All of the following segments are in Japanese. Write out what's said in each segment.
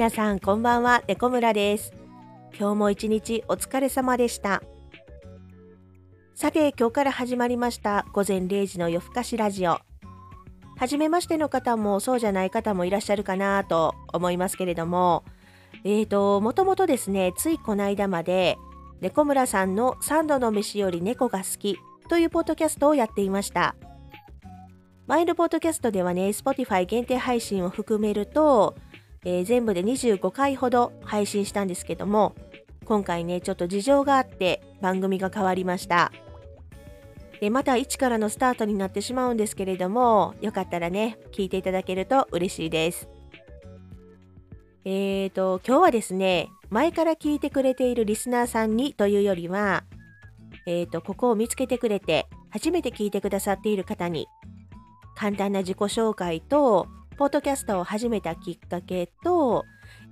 皆さんこんばんは猫村です。今日も一日お疲れ様でした。さて今日から始まりました午前0時の夜更かしラジオ。初めましての方もそうじゃない方もいらっしゃるかなと思いますけれども。えーともともとですねついこの間まで猫村さんの3度の飯より猫が好きというポッドキャストをやっていました。前のポッドキャストではね Spotify 限定配信を含めるとえー、全部で25回ほど配信したんですけども今回ねちょっと事情があって番組が変わりました。でまた一からのスタートになってしまうんですけれどもよかったらね聞いていただけると嬉しいです。えーと今日はですね前から聞いてくれているリスナーさんにというよりはえーとここを見つけてくれて初めて聞いてくださっている方に簡単な自己紹介とポッドキャストを始めたきっかけと、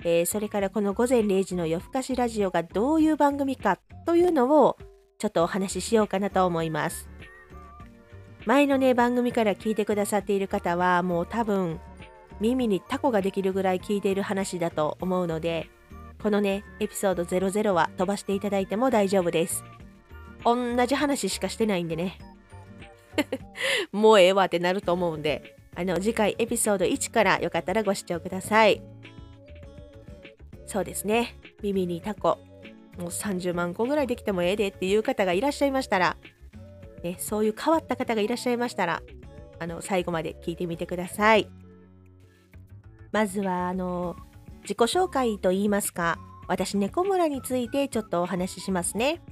えー、それからこの午前0時の夜更かしラジオがどういう番組かというのをちょっとお話ししようかなと思います。前のね番組から聞いてくださっている方はもう多分耳にタコができるぐらい聞いている話だと思うのでこのねエピソード00は飛ばしていただいても大丈夫です。同じ話しかしてないんでね もうええわってなると思うんであの次回エピソード1からよかったらご視聴ください。そうですね。耳にタコ。もう30万個ぐらいできてもええでっていう方がいらっしゃいましたら、ね、そういう変わった方がいらっしゃいましたら、あの最後まで聞いてみてください。まずはあの自己紹介といいますか、私猫村についてちょっとお話ししますね。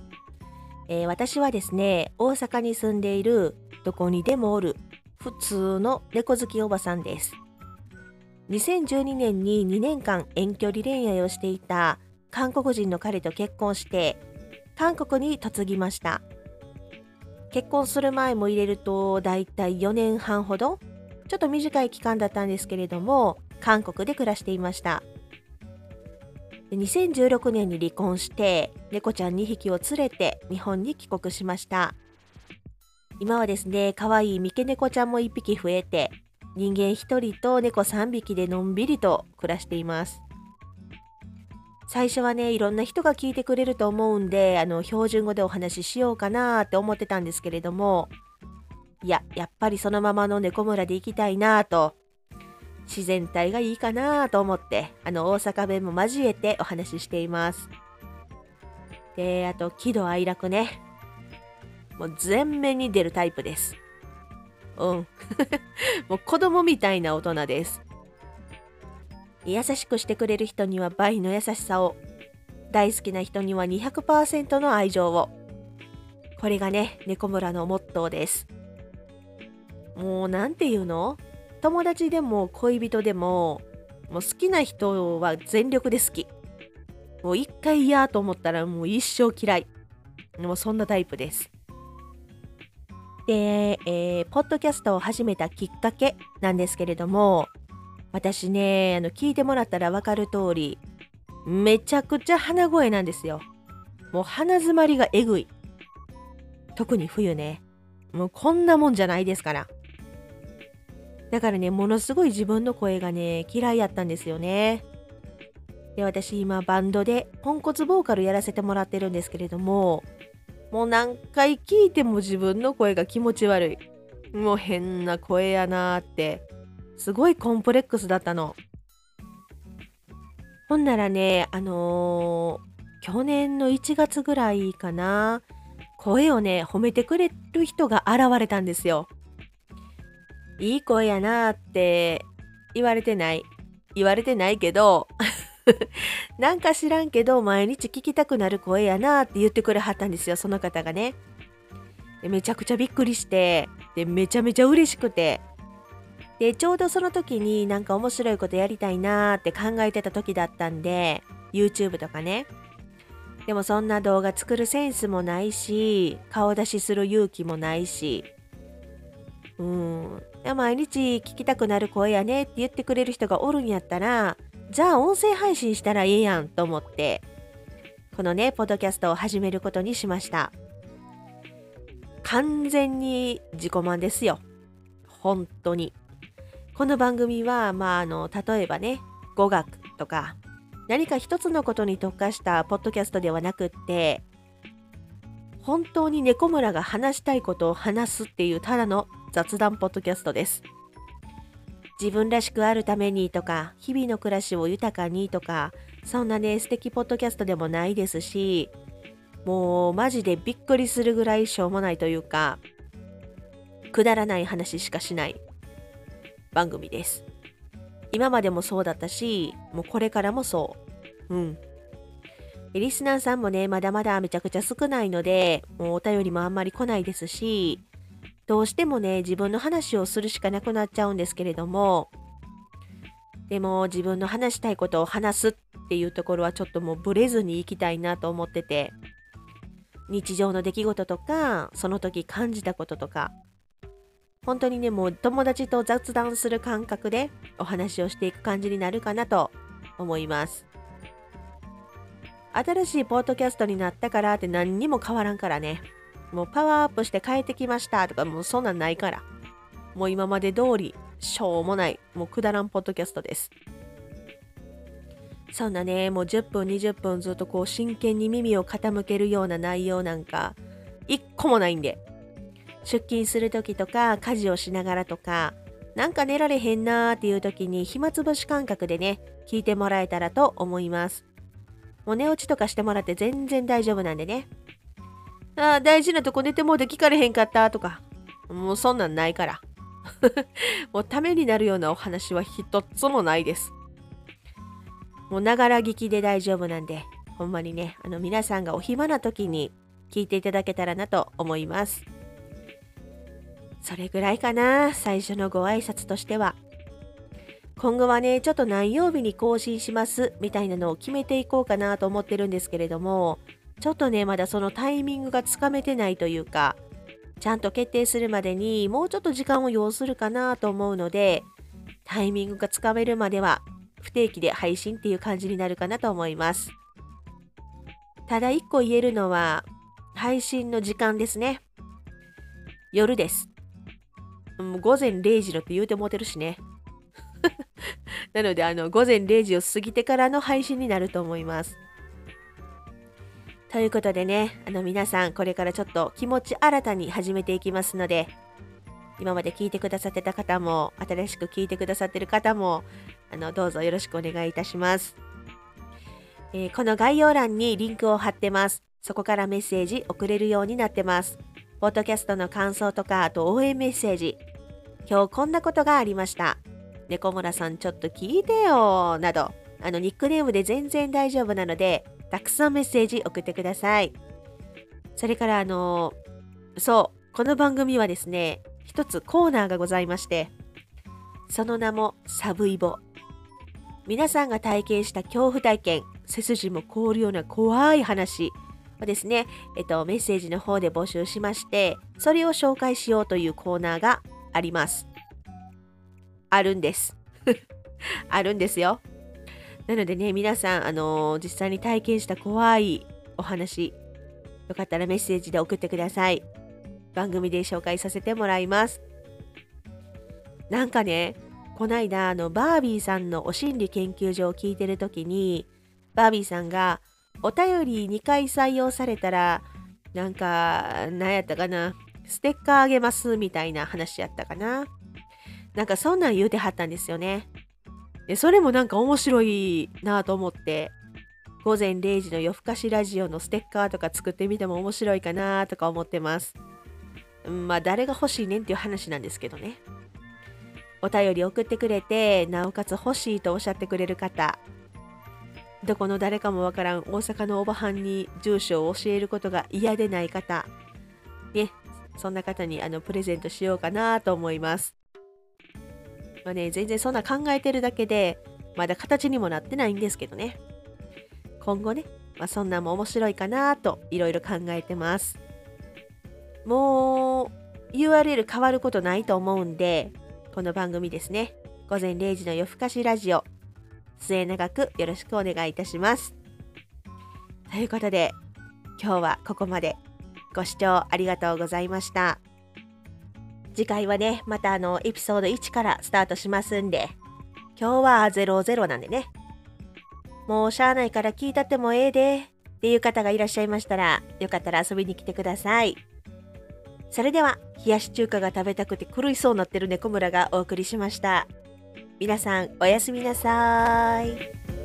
えー、私はですね、大阪に住んでいるどこにでもおる普通の猫好きおばさんです。2012年に2年間遠距離恋愛をしていた韓国人の彼と結婚して韓国に嫁ぎました。結婚する前も入れるとだいたい4年半ほどちょっと短い期間だったんですけれども韓国で暮らしていました2016年に離婚して猫ちゃん2匹を連れて日本に帰国しました今はですね、可愛い三毛猫ちゃんも1匹増えて、人間1人と猫3匹でのんびりと暮らしています。最初はね、いろんな人が聞いてくれると思うんで、あの、標準語でお話ししようかなって思ってたんですけれども、いや、やっぱりそのままの猫村で行きたいなと、自然体がいいかなと思って、あの、大阪弁も交えてお話ししています。で、あと、喜怒哀楽ね。もう全面に出るタイプです。うん。もう子供みたいな大人です。優しくしてくれる人には倍の優しさを、大好きな人には200%の愛情を。これがね、猫村のモットーです。もう何て言うの？友達でも恋人でも、もう好きな人は全力で好き。もう一回嫌と思ったらもう一生嫌い。もうそんなタイプです。で、えー、ポッドキャストを始めたきっかけなんですけれども、私ね、あの聞いてもらったら分かる通り、めちゃくちゃ鼻声なんですよ。もう鼻詰まりがえぐい。特に冬ね。もうこんなもんじゃないですから。だからね、ものすごい自分の声がね、嫌いやったんですよね。で、私今バンドでポンコツボーカルやらせてもらってるんですけれども、もう何回聞いても自分の声が気持ち悪い。もう変な声やなーって、すごいコンプレックスだったの。ほんならね、あのー、去年の1月ぐらいかな、声をね、褒めてくれる人が現れたんですよ。いい声やなーって言われてない。言われてないけど なんか知らんけど毎日聞きたくなる声やなって言ってくれはったんですよその方がね。でめちゃくちゃびっくりしてでめちゃめちゃ嬉しくて。でちょうどその時になんか面白いことやりたいなーって考えてた時だったんで YouTube とかね。でもそんな動画作るセンスもないし顔出しする勇気もないし。うん。毎日聞きたくなる声やねって言ってくれる人がおるんやったらじゃあ音声配信したらええやんと思ってこのねポッドキャストを始めることにしました。完全に自己満ですよ。本当に。この番組はまああの例えばね語学とか何か一つのことに特化したポッドキャストではなくって本当に猫村が話したいことを話すっていうただの雑談ポッドキャストです。自分らしくあるためにとか日々の暮らしを豊かにとかそんなね素敵ポッドキャストでもないですしもうマジでびっくりするぐらいしょうもないというかくだらない話しかしない番組です。今までもそうだったしもうこれからもそう。うん。リスナーさんもねまだまだめちゃくちゃ少ないのでもうお便りもあんまり来ないですしどうしてもね自分の話をするしかなくなっちゃうんですけれども。でも自分の話したいことを話すっていうところはちょっともうブレずに行きたいなと思ってて。日常の出来事とかその時感じたこととか。本当にねもう友達と雑談する感覚でお話をしていく感じになるかなと思います。新しいポッドキャストになったからって何にも変わらんからね。もうパワーアップして帰ってきました。とかもうそんなんないから。もう今まで通りしょうもない。もうくだらんポッドキャストです。そんなねもう10分20分ずっとこう真剣に耳を傾けるような内容なんか一個もないんで。出勤する時とか家事をしながらとかなんか寝られへんなーっていう時に暇つぶし感覚でね聞いてもらえたらと思います。もう寝落ちとかしてもらって全然大丈夫なんでね。あ大事なとこ寝てもうで聞かれへんかったとかもうそんなんないから もうためになるようなお話は一つもないですもうながら聞きで大丈夫なんで、ほんまにね、あの皆さんがお暇な時に聞いていただけたらなと思います。それぐらいかな、最初のご挨拶としては。今後はね、ちょっと何曜日に更新しますみたいなのを決めていこうかなと思ってるんですけれども、ちょっとね、まだそのタイミングがつかめてないというか、ちゃんと決定するまでにもうちょっと時間を要するかなと思うので、タイミングがつかめるまでは不定期で配信っていう感じになるかなと思います。ただ一個言えるのは、配信の時間ですね。夜です。午前0時のって言うてもてるしね。なので、あの、午前0時を過ぎてからの配信になると思います。ということでね、あの皆さん、これからちょっと気持ち新たに始めていきますので、今まで聞いてくださってた方も、新しく聞いてくださってる方も、あのどうぞよろしくお願いいたします、えー、この概要欄にリンクを貼ってます。そこからメッセージ送れるようになってます。ポッドキャストの感想とか、あと応援メッセージ。今日こんなことがありました。猫村さんちょっと聞いてよなど、あのニックネームで全然大丈夫なので、たくさんメッセージ送ってください。それからあのそう、この番組はですね、一つコーナーがございまして、その名もサブイボ。皆さんが体験した恐怖体験、背筋も凍るような怖い話をですね、えっと、メッセージの方で募集しまして、それを紹介しようというコーナーがあります。あるんです。あるんですよ。なのでね、皆さん、あのー、実際に体験した怖いお話、よかったらメッセージで送ってください。番組で紹介させてもらいます。なんかね、こないだあのバービーさんのお心理研究所を聞いてる時にバービーさんがお便り2回採用されたらなんか何やったかなステッカーあげますみたいな話やったかななんかそんなん言うてはったんですよねでそれもなんか面白いなと思って午前0時の夜更かしラジオのステッカーとか作ってみても面白いかなとか思ってます。まあ誰が欲しいねんっていう話なんですけどね。お便り送ってくれてなおかつ欲しいとおっしゃってくれる方。どこの誰かもわからん大阪のおばはんに住所を教えることが嫌でない方。ねそんな方にあのプレゼントしようかなと思います。まあね全然そんな考えてるだけでまだ形にもなってないんですけどね今後ね、まあ、そんなんも面白いかなといろいろ考えてますもう URL 変わることないと思うんでこの番組ですね。午前0時の夜更かしラジオ。末永くよろしくお願いいたします。ということで、今日はここまで。ご視聴ありがとうございました。次回はね、またあの、エピソード1からスタートしますんで、今日は00なんでね。もうしゃあないから聞いたってもええでっていう方がいらっしゃいましたら、よかったら遊びに来てください。それでは、冷やし中華が食べたくて狂いそうになってる猫村がお送りしました。皆さん、おやすみなさーい。